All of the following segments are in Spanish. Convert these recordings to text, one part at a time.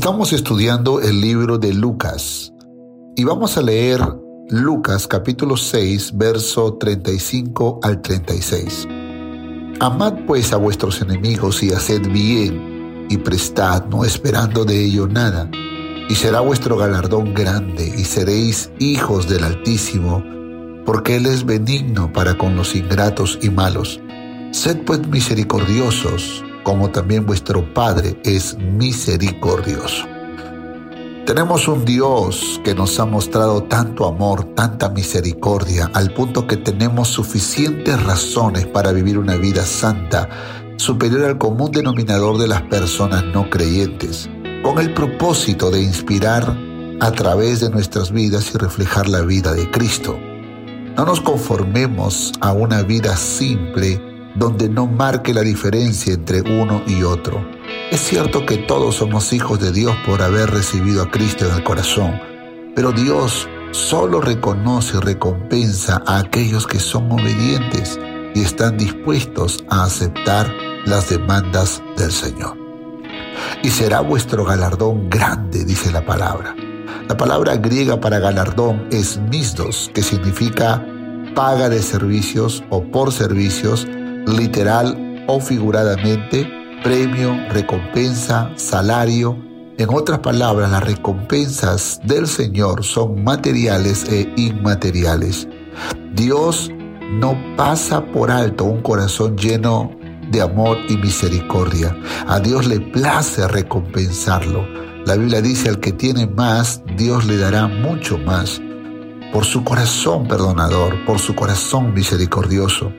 Estamos estudiando el libro de Lucas y vamos a leer Lucas capítulo 6, verso 35 al 36. Amad pues a vuestros enemigos y haced bien y prestad, no esperando de ello nada, y será vuestro galardón grande y seréis hijos del Altísimo, porque Él es benigno para con los ingratos y malos. Sed pues misericordiosos como también vuestro Padre es misericordioso. Tenemos un Dios que nos ha mostrado tanto amor, tanta misericordia, al punto que tenemos suficientes razones para vivir una vida santa, superior al común denominador de las personas no creyentes, con el propósito de inspirar a través de nuestras vidas y reflejar la vida de Cristo. No nos conformemos a una vida simple, donde no marque la diferencia entre uno y otro. Es cierto que todos somos hijos de Dios por haber recibido a Cristo en el corazón, pero Dios solo reconoce y recompensa a aquellos que son obedientes y están dispuestos a aceptar las demandas del Señor. Y será vuestro galardón grande, dice la palabra. La palabra griega para galardón es misdos, que significa paga de servicios o por servicios literal o figuradamente, premio, recompensa, salario. En otras palabras, las recompensas del Señor son materiales e inmateriales. Dios no pasa por alto un corazón lleno de amor y misericordia. A Dios le place recompensarlo. La Biblia dice, al que tiene más, Dios le dará mucho más. Por su corazón perdonador, por su corazón misericordioso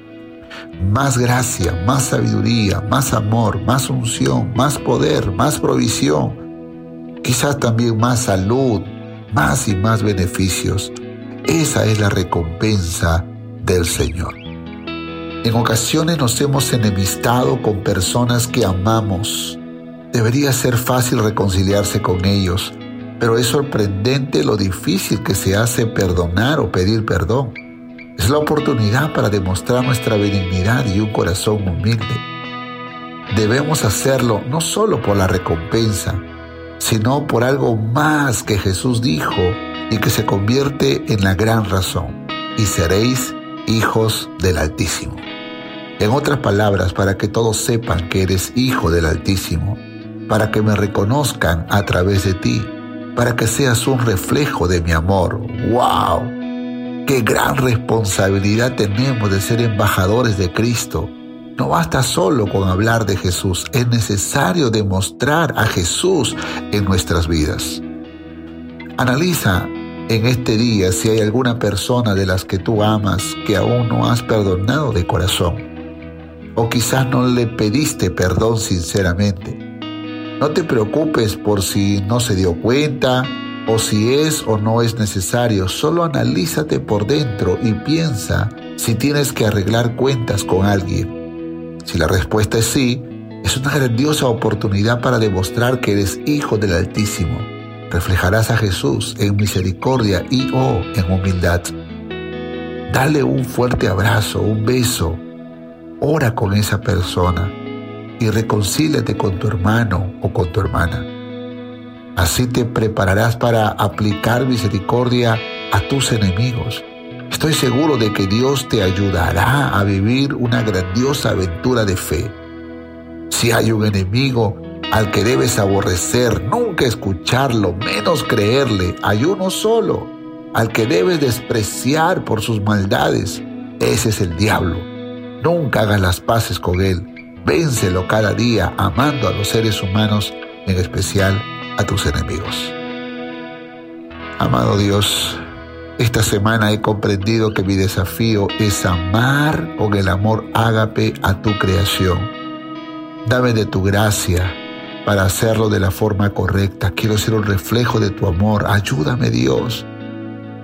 más gracia, más sabiduría, más amor, más unción, más poder, más provisión, quizás también más salud, más y más beneficios. Esa es la recompensa del Señor. En ocasiones nos hemos enemistado con personas que amamos. Debería ser fácil reconciliarse con ellos, pero es sorprendente lo difícil que se hace perdonar o pedir perdón. Es la oportunidad para demostrar nuestra benignidad y un corazón humilde. Debemos hacerlo no solo por la recompensa, sino por algo más que Jesús dijo y que se convierte en la gran razón. Y seréis hijos del Altísimo. En otras palabras, para que todos sepan que eres hijo del Altísimo, para que me reconozcan a través de ti, para que seas un reflejo de mi amor. ¡Wow! Qué gran responsabilidad tenemos de ser embajadores de Cristo. No basta solo con hablar de Jesús, es necesario demostrar a Jesús en nuestras vidas. Analiza en este día si hay alguna persona de las que tú amas que aún no has perdonado de corazón. O quizás no le pediste perdón sinceramente. No te preocupes por si no se dio cuenta o si es o no es necesario, solo analízate por dentro y piensa si tienes que arreglar cuentas con alguien. Si la respuesta es sí, es una grandiosa oportunidad para demostrar que eres hijo del Altísimo. Reflejarás a Jesús en misericordia y o en humildad. Dale un fuerte abrazo, un beso. Ora con esa persona y reconcíliate con tu hermano o con tu hermana. Así te prepararás para aplicar misericordia a tus enemigos. Estoy seguro de que Dios te ayudará a vivir una grandiosa aventura de fe. Si hay un enemigo al que debes aborrecer, nunca escucharlo, menos creerle, hay uno solo, al que debes despreciar por sus maldades, ese es el diablo. Nunca hagas las paces con él, vénselo cada día amando a los seres humanos, en especial a tus enemigos. Amado Dios, esta semana he comprendido que mi desafío es amar con el amor ágape a tu creación. Dame de tu gracia para hacerlo de la forma correcta. Quiero ser un reflejo de tu amor. Ayúdame Dios.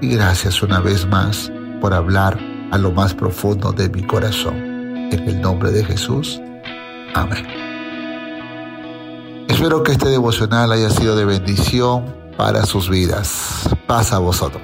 Y gracias una vez más por hablar a lo más profundo de mi corazón. En el nombre de Jesús. Amén. Espero que este devocional haya sido de bendición para sus vidas. Paz a vosotros.